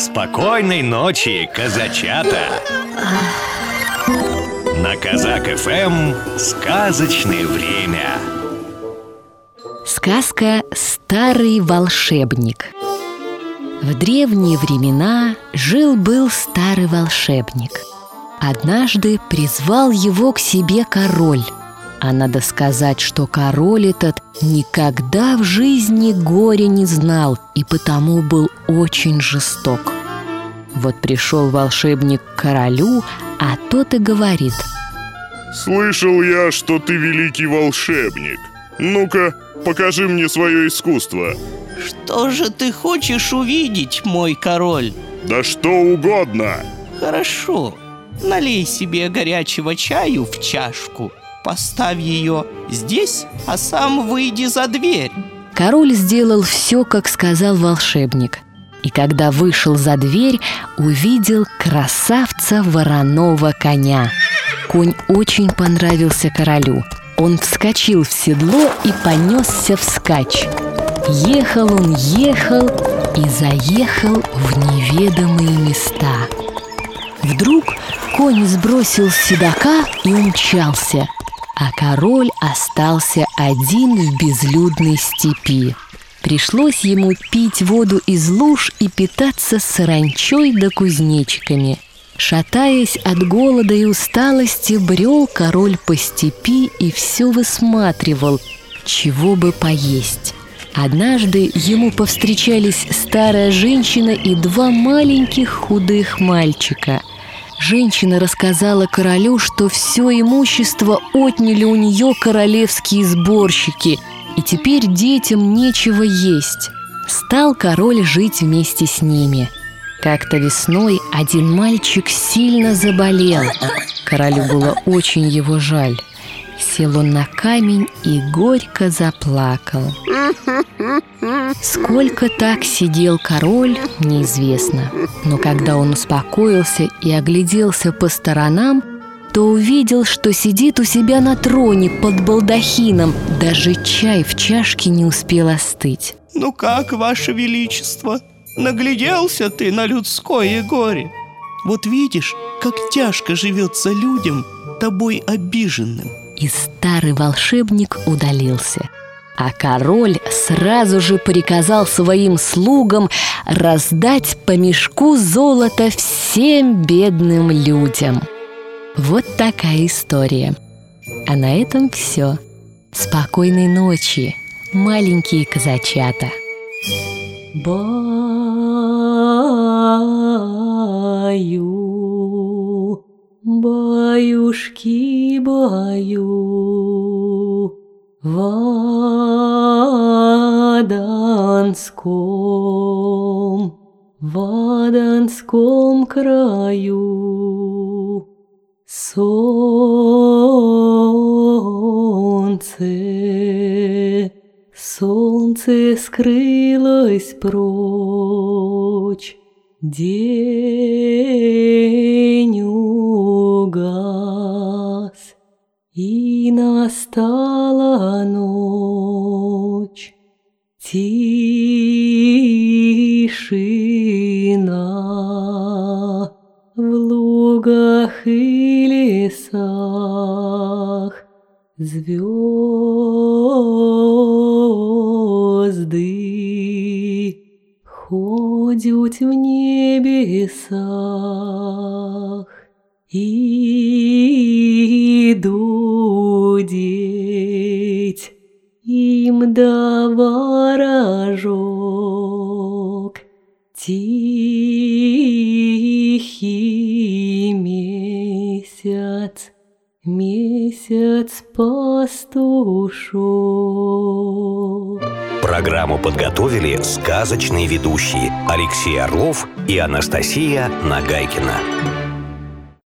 Спокойной ночи, казачата! На Казак ФМ сказочное время. Сказка «Старый волшебник» В древние времена жил-был старый волшебник. Однажды призвал его к себе король – а надо сказать, что король этот никогда в жизни горя не знал и потому был очень жесток. Вот пришел волшебник к королю, а тот и говорит. Слышал я, что ты великий волшебник. Ну-ка, покажи мне свое искусство Что же ты хочешь увидеть, мой король? Да что угодно Хорошо, налей себе горячего чаю в чашку Поставь ее здесь, а сам выйди за дверь. Король сделал все, как сказал волшебник. И когда вышел за дверь, увидел красавца вороного коня. Конь очень понравился королю. Он вскочил в седло и понесся вскачь. Ехал он, ехал и заехал в неведомые места. Вдруг конь сбросил седока и умчался – а король остался один в безлюдной степи. Пришлось ему пить воду из луж и питаться саранчой да кузнечиками. Шатаясь от голода и усталости, брел король по степи и все высматривал, чего бы поесть. Однажды ему повстречались старая женщина и два маленьких худых мальчика – Женщина рассказала королю, что все имущество отняли у нее королевские сборщики, и теперь детям нечего есть. Стал король жить вместе с ними. Как-то весной один мальчик сильно заболел. Королю было очень его жаль. Сел он на камень и горько заплакал. Сколько так сидел король, неизвестно. Но когда он успокоился и огляделся по сторонам, то увидел, что сидит у себя на троне под балдахином. Даже чай в чашке не успел остыть. Ну как, Ваше Величество, нагляделся ты на людское горе? Вот видишь, как тяжко живется людям, тобой обиженным и старый волшебник удалился. А король сразу же приказал своим слугам раздать по мешку золота всем бедным людям. Вот такая история. А на этом все. Спокойной ночи, маленькие казачата. Баю, в Аданском, в Аданском краю солнце, солнце скрылось прочь, день угас, настала ночь. Тишина в лугах и лесах, Звезды ходят в небесах и дудеть им да ворожок тихий месяц, месяц пастушок. Программу подготовили сказочные ведущие Алексей Орлов и Анастасия Нагайкина.